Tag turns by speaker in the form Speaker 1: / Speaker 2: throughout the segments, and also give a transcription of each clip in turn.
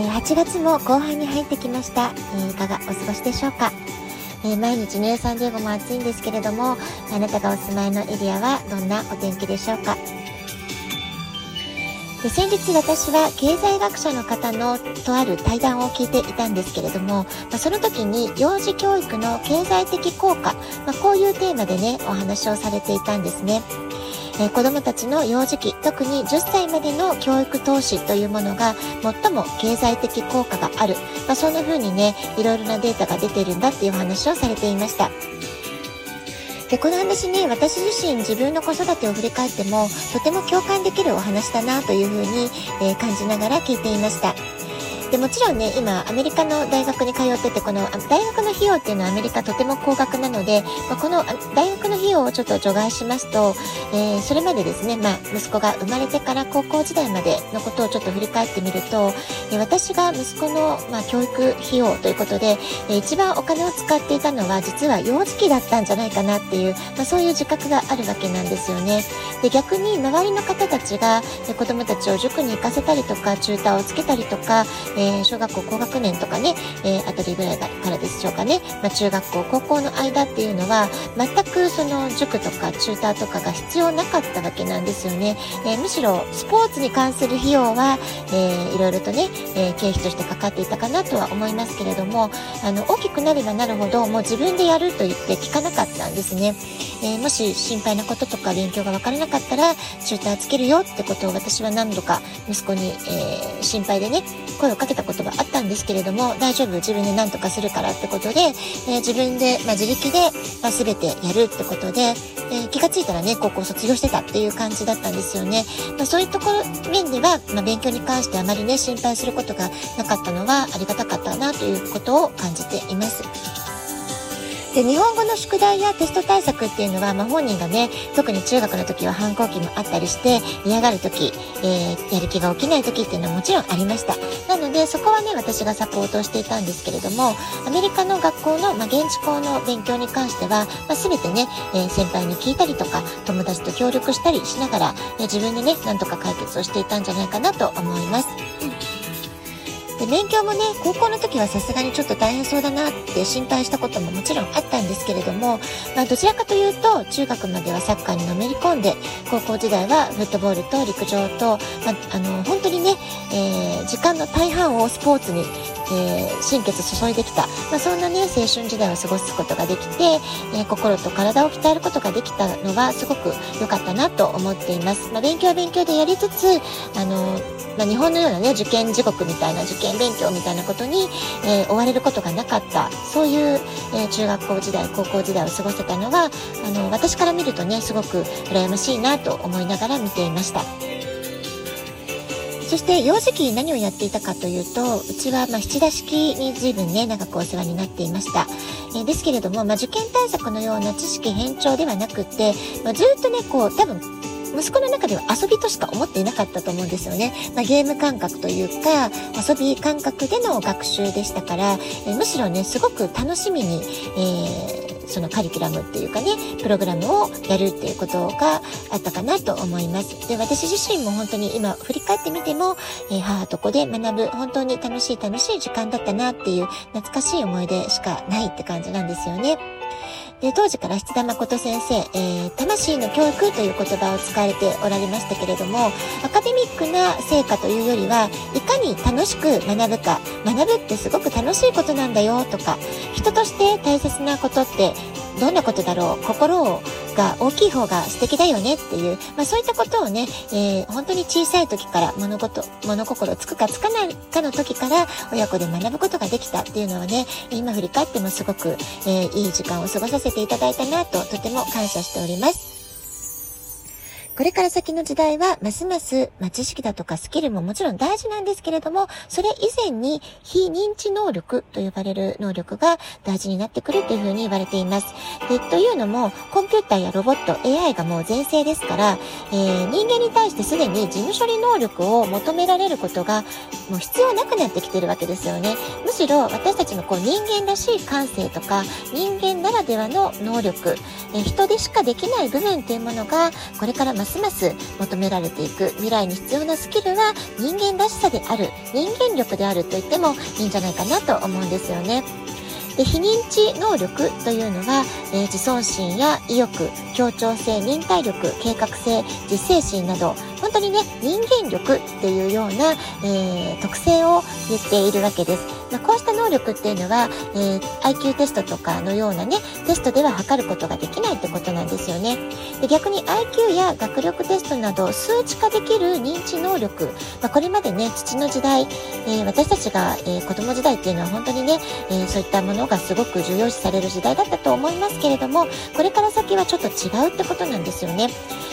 Speaker 1: え8月も後半に入ってきました。えいかがお過ごしでしょうか？え毎日ね、サンディエゴも暑いんですけれども、あなたがお住まいのエリアはどんなお天気でしょうか？で先日私は経済学者の方のとある対談を聞いていたんですけれども、まあ、その時に幼児教育の経済的効果、まあ、こういうテーマでね、お話をされていたんですね。えー子供たちの幼児期、特に10歳までの教育投資というものが最も経済的効果がある。まあ、そんな風にね、いろいろなデータが出てるんだっていうお話をされていました。で、この話ね、私自身自分の子育てを振り返っても、とても共感できるお話だなというふうに、えー感じながら聞いていました。でもちろんね、今、アメリカの大学に通ってて、この大学の費用っていうのはアメリカとても高額なので、まあこの大学の費用をちょっと除外しますと、えーそれまでですね、まあ、息子が生まれてから高校時代までのことをちょっと振り返ってみると、えー私が息子の、まあ、教育費用ということで、えー一番お金を使っていたのは実は幼児期だったんじゃないかなっていう、まあ、そういう自覚があるわけなんですよね。で逆に周りの方たちが、えー子供たちを塾に行かせたりとか、チューターをつけたりとか、えー小学校高学年とかね、えーあたりぐらいからでしょうかね、まあ、中学校、高校の間っていうのは、全くその塾とかチューターとかが必要なかったわけなんですよね。えーむしろスポーツに関する費用は、えーいろいろとね、えー経費としてかかっていたかなとは思いますけれども、あの、大きくなればなるほど、もう自分でやると言って聞かなかったんですね。えーもし心配なこととか勉強がわからなかったら、チューターつけるよってことを私は何度か息子に、えー心配でね、声をかけたことがあったんですけれども、大丈夫、自分で何とかするからってことで、えー自分で、まあ、自力で、まあ、全てやるってことで、えー気がついたらね、高校卒業してたっていう感じだったんですよね。まあ、そういうところ、面では、まあ、勉強に関してあまりね、心配することがなかったのはありがたかったなということを感じています。で日本語の宿題やテスト対策っていうのは、まあ、本人がね特に中学の時は反抗期もあったりして嫌がる時、えーやる気が起きない時っていうのはもちろんありましたなのでそこはね私がサポートをしていたんですけれどもアメリカの学校の、まあ、現地校の勉強に関しては、まあ、全てね、えー先輩に聞いたりとか友達と協力したりしながら、え自分でねなんとか解決をしていたんじゃないかなと思います。勉強もね高校の時はさすがにちょっと大変そうだなって心配したことももちろんあったんですけれども、まあ、どちらかというと中学まではサッカーにのめり込んで高校時代はフットボールと陸上と、まあ、あの本当にね、えー時間の大半をスポーツに、えー心血注いできた、まあ、そんなね青春時代を過ごすことができて、えー心と体を鍛えることができたのはすごく良かったなと思っています、まあ、勉強は勉強でやりつつあのまあ、日本のようなね受験地獄みたいな受験勉強みたいなことに、えー追われることがなかったそういう、えー中学校時代高校時代を過ごせたのはあの私から見るとねすごく羨ましいなと思いながら見ていました。そして幼児期何をやっていたかというとうちはまあ七田式に随分ね長くお世話になっていました、えーですけれども、まあ、受験対策のような知識偏重ではなくって、まあ、ずっとねこう多分息子の中では遊びとしか思っていなかったと思うんですよね。まあ、ゲーム感覚というか、遊び感覚での学習でしたから、えーむしろね、すごく楽しみに、えーそのカリキュラムっていうかね、プログラムをやるっていうことがあったかなと思います。で、私自身も本当に今振り返ってみても、えー母と子で学ぶ本当に楽しい楽しい時間だったなっていう懐かしい思い出しかないって感じなんですよね。で当時から七田誠先生、えー魂の教育という言葉を使われておられましたけれども、アカデミックな成果というよりは、いかに楽しく学ぶか、学ぶってすごく楽しいことなんだよとか、人として大切なことってどんなことだろう、心が大きい方が素敵だよねっていう、まあそういったことをね、えー本当に小さい時から物事、物心つくかつかないかの時から親子で学ぶことができたっていうのはね、今振り返ってもすごく、えーいい時間を過ごさせていただいたなととても感謝しております。これから先の時代は、ますます、まあ、知識だとかスキルももちろん大事なんですけれども、それ以前に非認知能力と呼ばれる能力が大事になってくるというふうに言われています。で、というのも、コンピューターやロボット、AI がもう全盛ですから、えー、人間に対してすでに事務処理能力を求められることが、もう必要なくなってきてるわけですよね。むしろ私たちのこう人間らしい感性とか、人間ならではの能力、えー、人でしかできない部分っていうものが、これからますますます求められていく未来に必要なスキルは人間らしさである、人間力であると言ってもいいんじゃないかなと思うんですよね。で非認知能力というのは、えー、自尊心や意欲協調性忍耐力計画性自制心など本当にね人間力っていうような、えー、特性を言っているわけです。まあ、こうした能力っていうのは、えー、IQ テストとかのようなね、テストでは測ることができないってことなんですよね。で逆に IQ や学力テストなど数値化できる認知能力、まあ、これまでね、父の時代、えー、私たちが、えー、子供時代っていうのは本当にね、えそういったものがすごく重要視される時代だったと思いますけれども、これから先はちょっと違うってことなんですよね。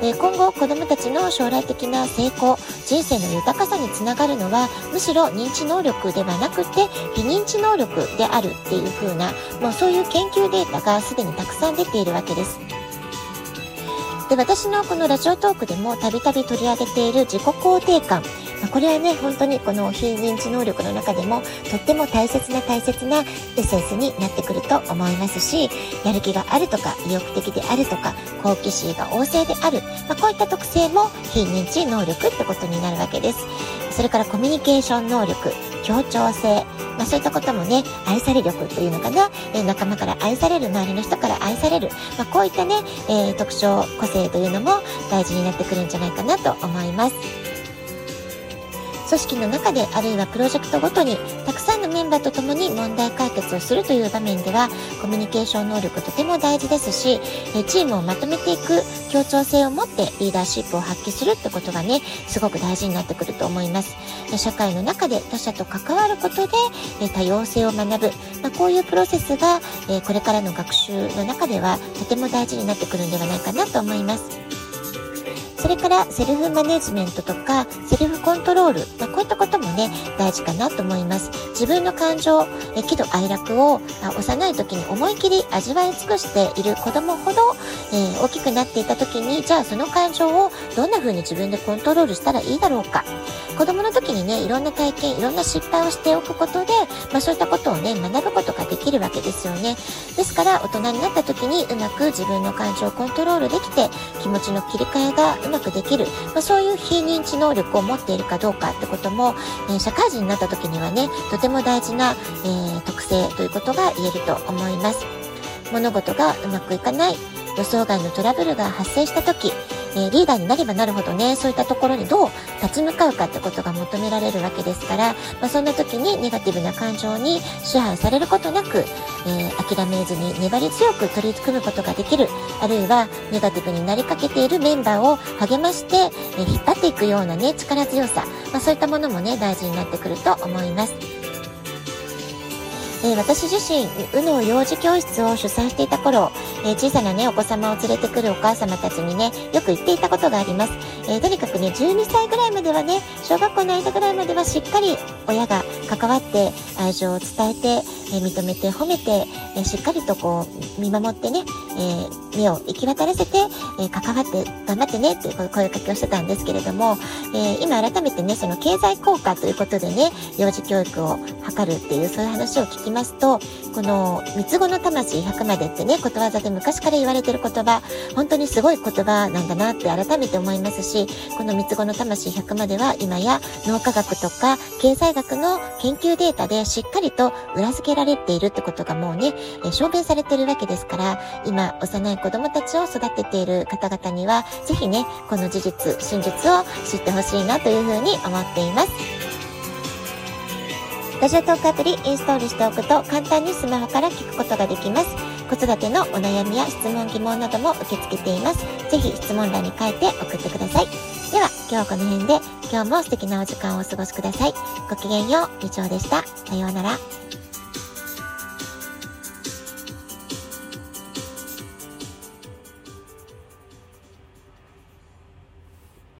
Speaker 1: え今後子どもたちの将来的な成功、人生の豊かさにつながるのは、むしろ認知能力ではなくて、非認知能力であるっていう風な、もうそういう研究データがすでにたくさん出ているわけです。で、私のこのラジオトークでもたびたび取り上げている自己肯定感。まこれはね、本当にこの非認知能力の中でもとっても大切な大切なエッセンスになってくると思いますし、やる気があるとか、意欲的であるとか、好奇心が旺盛である、まあ、こういった特性も非認知能力ってことになるわけです。それからコミュニケーション能力、協調性、まあ、そういったこともね、愛され力というのかな、え、仲間から愛される、周りの人から愛される、まあ、こういったね、えー、特徴、個性というのも大事になってくるんじゃないかなと思います。組織の中であるいはプロジェクトごとにたくさんのメンバーと共に問題解決をするという場面ではコミュニケーション能力とても大事ですしチームをまとめていく協調性を持ってリーダーシップを発揮するってことがねすごく大事になってくると思います。社会の中で他者と関わることで多様性を学ぶ、まあ、こういうプロセスがこれからの学習の中ではとても大事になってくるんではないかなと思います。それからセルフマネジメントとかセルフコントロール、ま、こういったこともね、大事かなと思います。自分の感情、え喜怒哀楽を幼い時に思い切り味わい尽くしている子供ほど、えー、大きくなっていた時に、じゃあその感情をどんな風に自分でコントロールしたらいいだろうか。子供の時にね、いろんな体験、いろんな失敗をしておくことで、まあそういったことをね、学ぶことができるわけですよね。ですから、大人になった時にうまく自分の感情をコントロールできて、気持ちの切り替えがうまくできる、まあ、そういう非認知能力を持っているかどうかってことも、えー、社会人になった時にはね、とても大事な、えー、特性ということが言えると思います。物事がうまくいかない、予想外のトラブルが発生した時、えー、リーダーになればなるほどね、そういったところにどう立ち向かうかってことが求められるわけですから、まあ、そんな時にネガティブな感情に支配されることなく、えー、諦めずに粘り強く取り組むことができる、あるいはネガティブになりかけているメンバーを励まして、えー、引っ張っていくようなね、力強さ、まあ、そういったものもね、大事になってくると思います。えー、私自身、うの幼児教室を主催していた頃、えー、小さなね、お子様を連れてくるお母様たちにね、よく言っていたことがあります。えー、とにかくね、12歳ぐらいまではね、小学校の間ぐらいまではしっかり親が関わって愛情を伝えて、え認めて褒めて、えしっかりとこう、見守ってね、え目を行き渡らせて、え関わって頑張ってねっていう声かけをしてたんですけれども、え今改めてね、その経済効果ということでね、幼児教育を図るっていう、そういう話を聞きますと、この三つ子の魂100までってね、ことわざで昔から言われてる言葉、本当にすごい言葉なんだなって改めて思いますし、この三つ子の魂100までは今や脳科学とか経済学の研究データでしっかりと裏付けられているってことがもうね、え証明されてるわけですから、今幼い子供たちを育てている方々には、ぜひね、この事実、真実を知ってほしいなというふうに思っています。ラジオトークアプリインストールしておくと簡単にスマホから聞くことができます。子育てのお悩みや質問疑問なども受け付けています。ぜひ質問欄に書いて送ってください。では、今日はこの辺で今日も素敵なお時間をお過ごしください。ごきげんよう、みちおでした。さようなら。